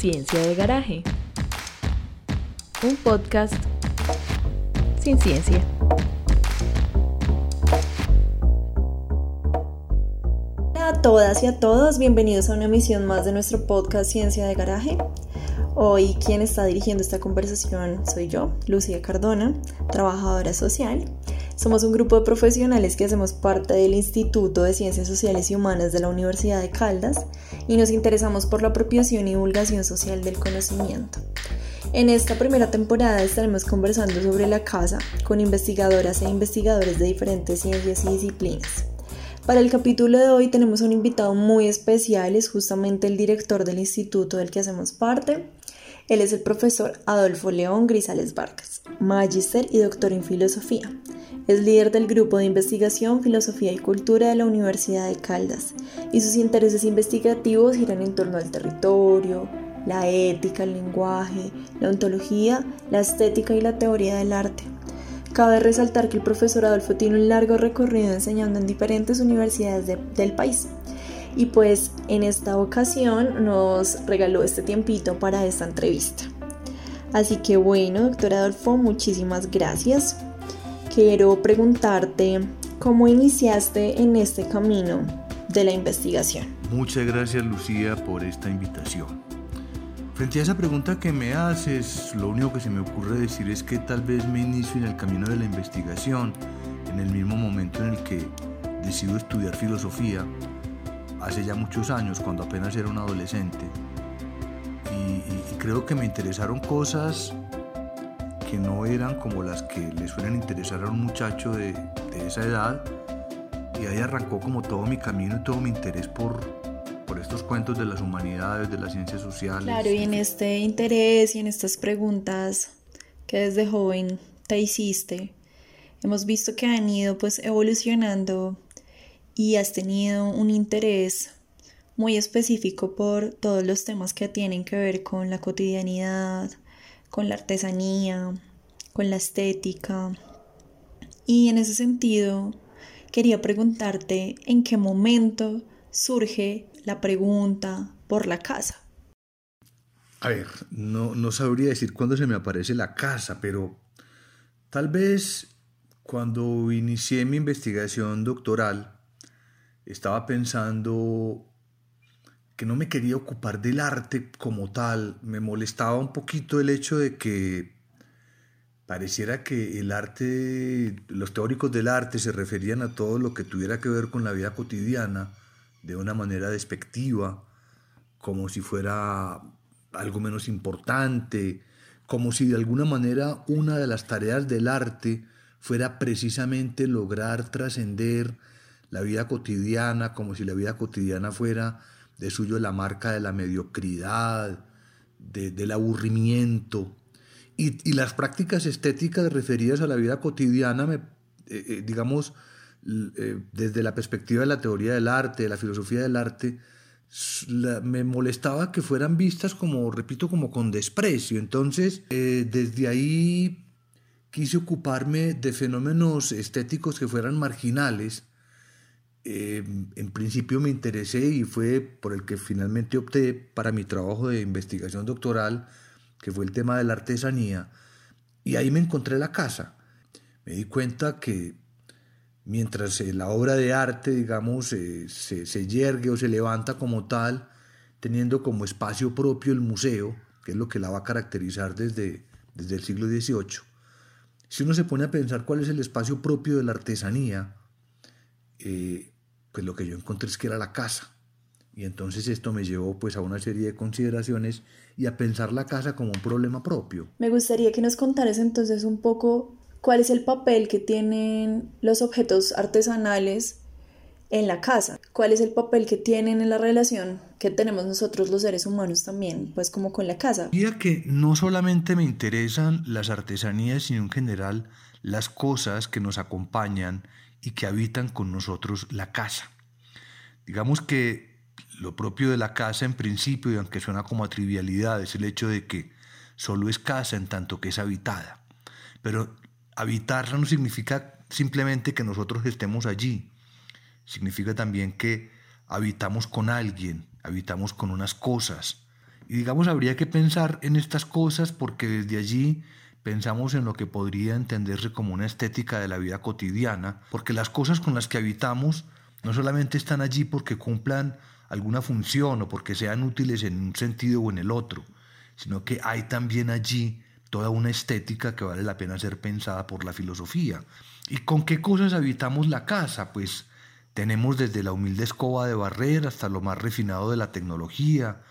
Ciencia de Garaje. Un podcast sin ciencia. Hola a todas y a todos, bienvenidos a una emisión más de nuestro podcast Ciencia de Garaje. Hoy quien está dirigiendo esta conversación soy yo, Lucía Cardona, trabajadora social. Somos un grupo de profesionales que hacemos parte del Instituto de Ciencias Sociales y Humanas de la Universidad de Caldas y nos interesamos por la apropiación y divulgación social del conocimiento. En esta primera temporada estaremos conversando sobre la casa con investigadoras e investigadores de diferentes ciencias y disciplinas. Para el capítulo de hoy tenemos un invitado muy especial, es justamente el director del instituto del que hacemos parte, él es el profesor Adolfo León Grisales Vargas, magíster y doctor en filosofía. Es líder del grupo de investigación Filosofía y Cultura de la Universidad de Caldas y sus intereses investigativos giran en torno al territorio, la ética, el lenguaje, la ontología, la estética y la teoría del arte. Cabe resaltar que el profesor Adolfo tiene un largo recorrido enseñando en diferentes universidades del país y pues en esta ocasión nos regaló este tiempito para esta entrevista. Así que bueno, doctor Adolfo, muchísimas gracias. Quiero preguntarte cómo iniciaste en este camino de la investigación. Muchas gracias Lucía por esta invitación. Frente a esa pregunta que me haces, lo único que se me ocurre decir es que tal vez me inicio en el camino de la investigación en el mismo momento en el que decido estudiar filosofía hace ya muchos años, cuando apenas era un adolescente. Y, creo que me interesaron cosas que no eran como las que le suelen interesar a un muchacho de, de esa edad. Y ahí arrancó como todo mi camino y todo mi interés por, por estos cuentos de las humanidades, de las ciencias sociales. Claro, y en este interés y en estas preguntas que desde joven te hiciste, hemos visto que han ido pues evolucionando y has tenido un interés muy específico por todos los temas que tienen que ver con la cotidianidad, con la artesanía, con la estética. Y en ese sentido, quería preguntarte en qué momento surge la pregunta por la casa. A ver, no, no sabría decir cuándo se me aparece la casa, pero tal vez cuando inicié mi investigación doctoral, estaba pensando que no me quería ocupar del arte como tal. Me molestaba un poquito el hecho de que pareciera que el arte, los teóricos del arte se referían a todo lo que tuviera que ver con la vida cotidiana de una manera despectiva, como si fuera algo menos importante, como si de alguna manera una de las tareas del arte fuera precisamente lograr trascender la vida cotidiana, como si la vida cotidiana fuera de suyo la marca de la mediocridad, del aburrimiento. Y, las prácticas estéticas referidas a la vida cotidiana, me, eh, eh, digamos, eh, desde la perspectiva de la teoría del arte, de la filosofía del arte, me molestaba que fueran vistas como, repito, como con desprecio. Entonces, desde ahí quise ocuparme de fenómenos estéticos que fueran marginales eh, en principio me interesé y fue por el que finalmente opté para mi trabajo de investigación doctoral, que fue el tema de la artesanía, y ahí me encontré la casa. Me di cuenta que mientras eh, la obra de arte, digamos, eh, se, se yergue o se levanta como tal, teniendo como espacio propio el museo, que es lo que la va a caracterizar desde, desde el siglo XVIII, si uno se pone a pensar cuál es el espacio propio de la artesanía, eh, pues lo que yo encontré es que era la casa. Y entonces esto me llevó pues a una serie de consideraciones y a pensar la casa como un problema propio. Me gustaría que nos contaras entonces un poco cuál es el papel que tienen los objetos artesanales en la casa, cuál es el papel que tienen en la relación que tenemos nosotros los seres humanos también, pues como con la casa. Diría que no solamente me interesan las artesanías, sino en general las cosas que nos acompañan y que habitan con nosotros la casa. Digamos que lo propio de la casa en principio, y aunque suena como a trivialidad, es el hecho de que solo es casa en tanto que es habitada. Pero habitarla no significa simplemente que nosotros estemos allí, significa también que habitamos con alguien, habitamos con unas cosas Y digamos, habría que pensar en estas cosas porque desde allí pensamos en lo que podría entenderse como una estética de la vida cotidiana, porque las cosas con las que habitamos no solamente están allí porque cumplan alguna función o porque sean útiles en un sentido o en el otro, sino que hay también allí toda una estética que vale la pena ser pensada por la filosofía. ¿Y con qué cosas habitamos la casa? Pues tenemos desde la humilde escoba de barrer hasta lo más refinado de la tecnología.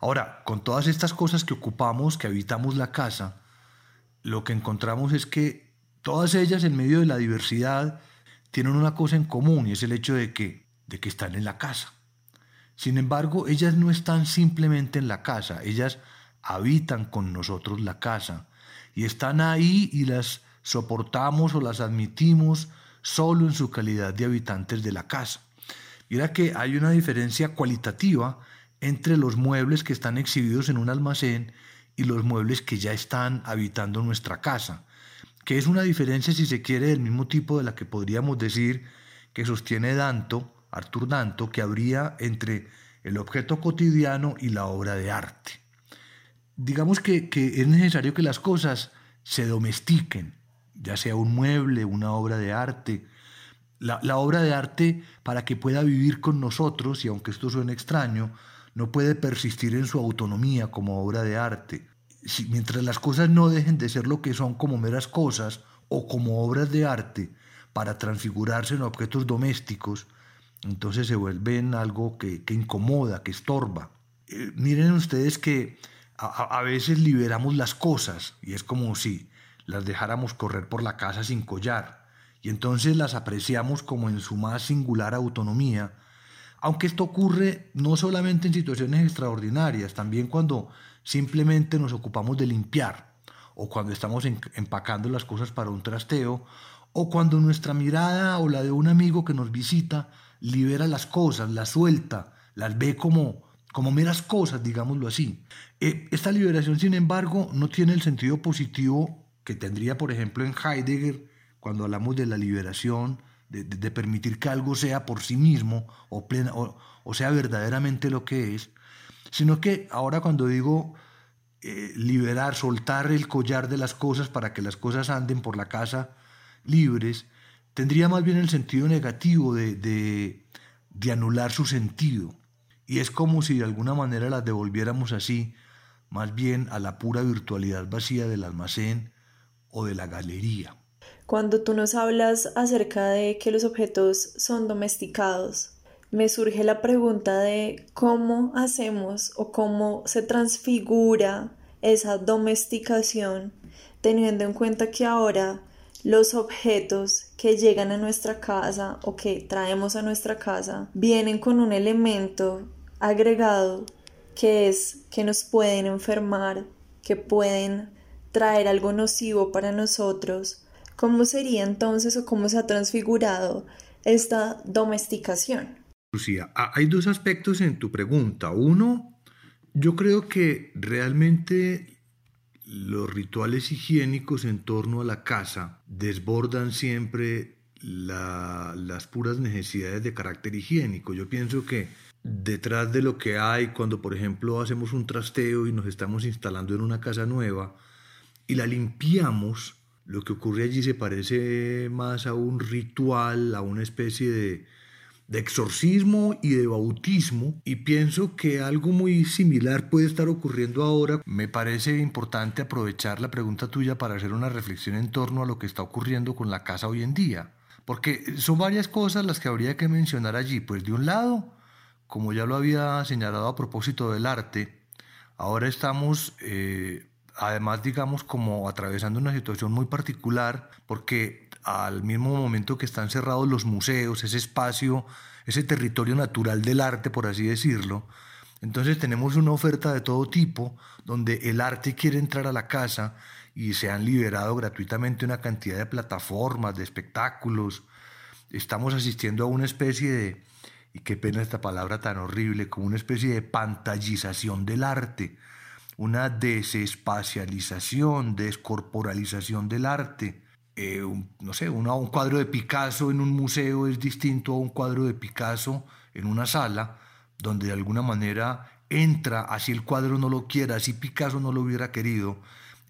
Ahora, con todas estas cosas que ocupamos, que habitamos la casa, lo que encontramos es que todas ellas en medio de la diversidad tienen una cosa en común y es el hecho de que, de que están en la casa. Sin embargo, ellas no están simplemente en la casa, ellas habitan con nosotros la casa y están ahí y las soportamos o las admitimos solo en su calidad de habitantes de la casa. Mira que hay una diferencia cualitativa entre los muebles que están exhibidos en un almacén y los muebles que ya están habitando nuestra casa, que es una diferencia, si se quiere, del mismo tipo de la que podríamos decir que sostiene Danto, Artur Danto, que habría entre el objeto cotidiano y la obra de arte. Digamos que, que es necesario que las cosas se domestiquen, ya sea un mueble, una obra de arte. La, obra de arte, para que pueda vivir con nosotros, y aunque esto suene extraño, no puede persistir en su autonomía como obra de arte. Mientras las cosas no dejen de ser lo que son como meras cosas o como obras de arte para transfigurarse en objetos domésticos, entonces se vuelven algo que, incomoda, que estorba. Eh, miren ustedes que a, a, veces liberamos las cosas y es como si las dejáramos correr por la casa sin collar, y entonces las apreciamos como en su más singular autonomía, aunque esto ocurre no solamente en situaciones extraordinarias, también cuando simplemente nos ocupamos de limpiar, o cuando estamos empacando las cosas para un trasteo, o cuando nuestra mirada o la de un amigo que nos visita libera las cosas, las suelta, las ve como, como meras cosas, digámoslo así. Eh, esta liberación, sin embargo, no tiene el sentido positivo que tendría, por ejemplo, en Heidegger, cuando hablamos de la liberación, de, permitir que algo sea por sí mismo o, o, sea verdaderamente lo que es, sino que ahora cuando digo eh, liberar, soltar el collar de las cosas para que las cosas anden por la casa libres, tendría más bien el sentido negativo de, de anular su sentido. Y es como si de alguna manera las devolviéramos así, más bien a la pura virtualidad vacía del almacén o de la galería. Cuando tú nos hablas acerca de que los objetos son domesticados, me surge la pregunta de cómo hacemos o cómo se transfigura esa domesticación teniendo en cuenta que ahora los objetos que llegan a nuestra casa o que traemos a nuestra casa vienen con un elemento agregado que es que nos pueden enfermar, que pueden traer algo nocivo para nosotros, ¿cómo sería entonces o cómo se ha transfigurado esta domesticación? Lucía, hay dos aspectos en tu pregunta. Uno, yo creo que realmente los rituales higiénicos en torno a la casa desbordan siempre las puras necesidades de carácter higiénico. Yo pienso que detrás de lo que hay cuando, por ejemplo, hacemos un trasteo y nos estamos instalando en una casa nueva, y la limpiamos, lo que ocurre allí se parece más a un ritual, a una especie de, exorcismo y de bautismo y pienso que algo muy similar puede estar ocurriendo ahora. Me parece importante aprovechar la pregunta tuya para hacer una reflexión en torno a lo que está ocurriendo con la casa hoy en día, porque son varias cosas las que habría que mencionar allí. Pues de un lado, como ya lo había señalado a propósito del arte, ahora estamos eh, además digamos como atravesando una situación muy particular porque al mismo momento que están cerrados los museos, ese espacio, ese territorio natural del arte, por así decirlo, entonces tenemos una oferta de todo tipo donde el arte quiere entrar a la casa y se han liberado gratuitamente una cantidad de plataformas, de espectáculos. Estamos asistiendo a una especie de, y qué pena esta palabra tan horrible, como una especie de pantallización del arte una desespacialización, descorporalización del arte. Eh, no sé, un cuadro de Picasso en un museo es distinto a un cuadro de Picasso en una sala, donde de alguna manera entra, así el cuadro no lo quiera, así Picasso no lo hubiera querido,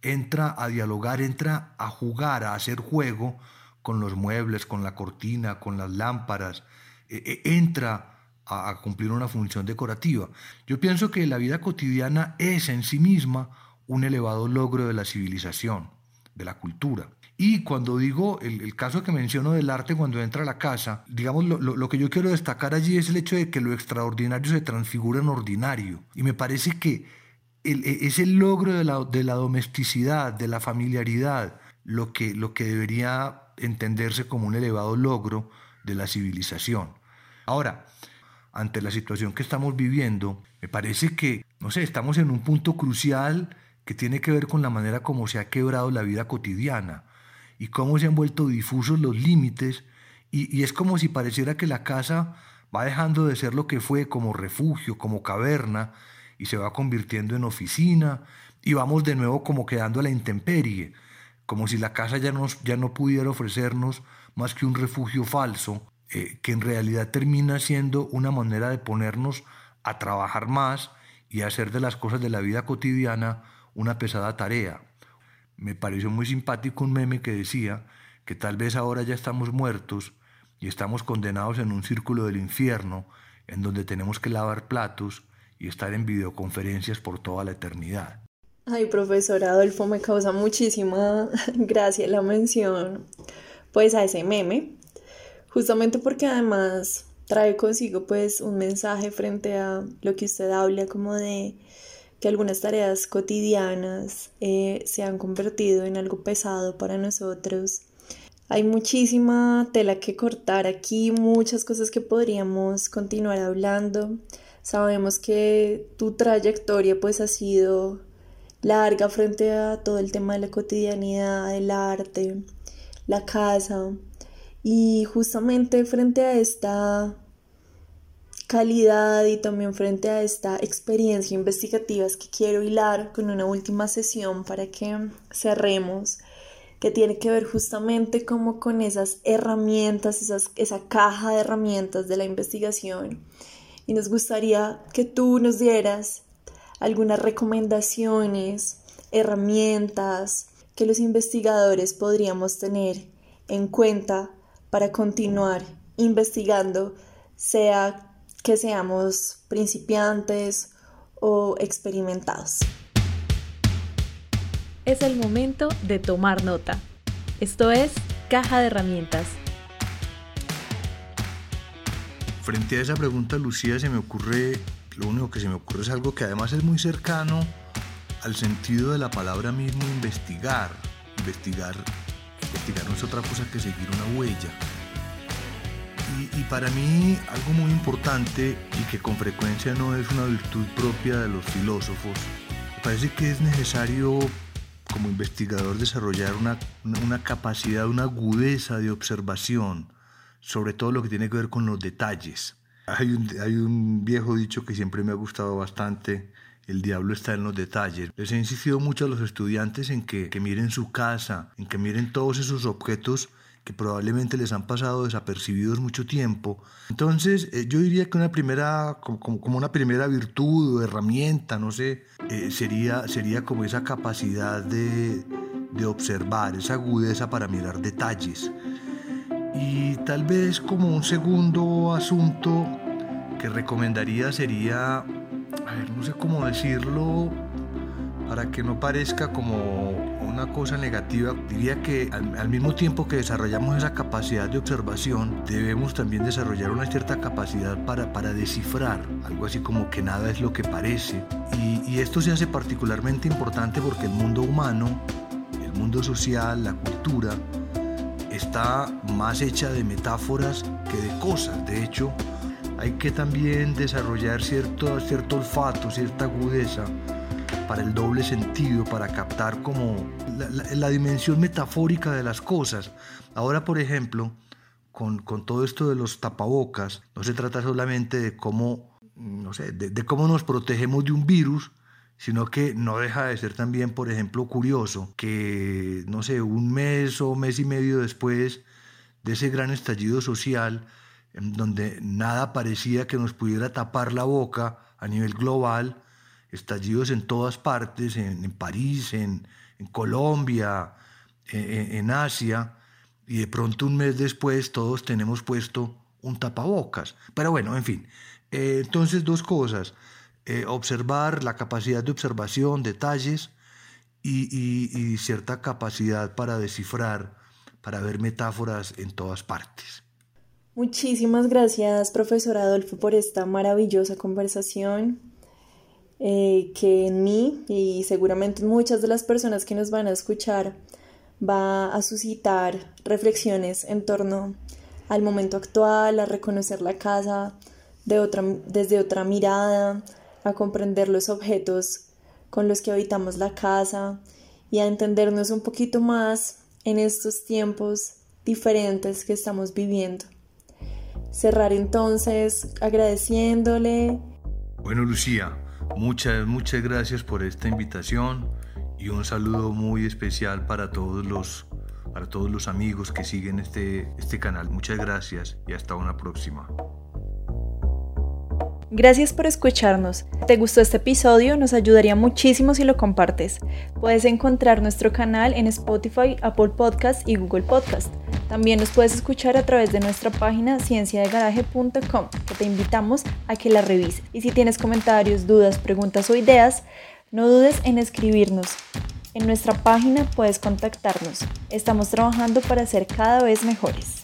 entra a dialogar, entra a jugar, a hacer juego con los muebles, con la cortina, con las lámparas, e, e, entra a, cumplir una función decorativa. Yo pienso que la vida cotidiana es en sí misma un elevado logro de la civilización, de la cultura. Y cuando digo el, caso que menciono del arte cuando entra a la casa, digamos, lo, que yo quiero destacar allí es el hecho de que lo extraordinario se transfigura en ordinario. Y me parece que e, es el logro de la, domesticidad, de la familiaridad, lo que debería entenderse como un elevado logro de la civilización. Ahora, ante la situación que estamos viviendo, me parece que, no sé, estamos en un punto crucial que tiene que ver con la manera como se ha quebrado la vida cotidiana y cómo se han vuelto difusos los límites y, es como si pareciera que la casa va dejando de ser lo que fue como refugio, como caverna y se va convirtiendo en oficina y vamos de nuevo como quedando a la intemperie, como si la casa ya, nos, ya no pudiera ofrecernos más que un refugio falso, eh, que en realidad termina siendo una manera de ponernos a trabajar más y hacer de las cosas de la vida cotidiana una pesada tarea. Me pareció muy simpático un meme que decía que tal vez ahora ya estamos muertos y estamos condenados en un círculo del infierno en donde tenemos que lavar platos y estar en videoconferencias por toda la eternidad. Ay, profesor Adolfo, me causa muchísima gracia la mención pues a ese meme, justamente porque además trae consigo pues un mensaje frente a lo que usted habla como de que algunas tareas cotidianas eh, se han convertido en algo pesado para nosotros. Hay muchísima tela que cortar aquí, muchas cosas que podríamos continuar hablando. Sabemos que tu trayectoria pues ha sido larga frente a todo el tema de la cotidianidad, el arte, la casa y justamente frente a esta calidad y también frente a esta experiencia investigativa es que quiero hilar con una última sesión para que cerremos que tiene que ver justamente como con esas herramientas, esas, esa caja de herramientas de la investigación. Y nos gustaría que tú nos dieras algunas recomendaciones, herramientas que los investigadores podríamos tener en cuenta para continuar investigando, sea que seamos principiantes o experimentados. Es el momento de tomar nota. Esto es Caja de Herramientas. Frente a esa pregunta, Lucía, se me ocurre, lo único que se me ocurre es algo que además es muy cercano al sentido de la palabra mismo investigar. Investigar, investigar no es otra cosa que seguir una huella y, para mí algo muy importante y que con frecuencia no es una virtud propia de los filósofos, parece que es necesario como investigador desarrollar una, una capacidad, una agudeza de observación sobre todo lo que tiene que ver con los detalles. Hay un, hay un viejo dicho que siempre me ha gustado bastante, el diablo está en los detalles. Les he insistido mucho a los estudiantes en que, miren su casa, en que miren todos esos objetos que probablemente les han pasado desapercibidos mucho tiempo. Entonces, eh, yo diría que una primera, como, una primera virtud o herramienta, no sé, eh, sería, sería como esa capacidad de, de observar, esa agudeza para mirar detalles. Y tal vez como un segundo asunto que recomendaría sería, a ver, no sé cómo decirlo, para que no parezca como una cosa negativa, diría que al, mismo tiempo que desarrollamos esa capacidad de observación, debemos también desarrollar una cierta capacidad para, para descifrar, algo así como que nada es lo que parece. Y esto se hace particularmente importante porque el mundo humano, el mundo social, la cultura, está más hecha de metáforas que de cosas. De hecho, hay que también desarrollar cierto, cierto olfato, cierta agudeza para el doble sentido, para captar como la, dimensión metafórica de las cosas. Ahora, por ejemplo, con, todo esto de los tapabocas, no se trata solamente de cómo, no sé, de, cómo nos protegemos de un virus, sino que no deja de ser también, por ejemplo, curioso que, no sé, un mes o mes y medio después de ese gran estallido social, en donde nada parecía que nos pudiera tapar la boca a nivel global, estallidos en todas partes, en, París, en, Colombia, en, Asia, y de pronto un mes después todos tenemos puesto un tapabocas. Pero bueno, en fin. Eh, entonces, dos cosas. Eh, observar la capacidad de observación, detalles y cierta capacidad para descifrar, para ver metáforas en todas partes. Muchísimas gracias, profesor Adolfo, por esta maravillosa conversación eh, que en mí y seguramente en muchas de las personas que nos van a escuchar va a suscitar reflexiones en torno al momento actual, a reconocer la casa de otra, desde otra mirada, a comprender los objetos con los que habitamos la casa y a entendernos un poquito más en estos tiempos diferentes que estamos viviendo cerrar entonces agradeciéndole. Bueno, Lucía, muchas, muchas gracias por esta invitación y un saludo muy especial para todos los, para todos los amigos que siguen este, este canal. Muchas gracias y hasta una próxima. Gracias por escucharnos. ¿Te gustó este episodio? Nos ayudaría muchísimo si lo compartes. Puedes encontrar nuestro canal en Spotify, Apple Podcast y Google Podcast. También nos puedes escuchar a través de nuestra página cienciadegaraje.com, te invitamos a que la revises. Y si tienes comentarios, dudas, preguntas o ideas, no dudes en escribirnos. En nuestra página puedes contactarnos. Estamos trabajando para ser cada vez mejores.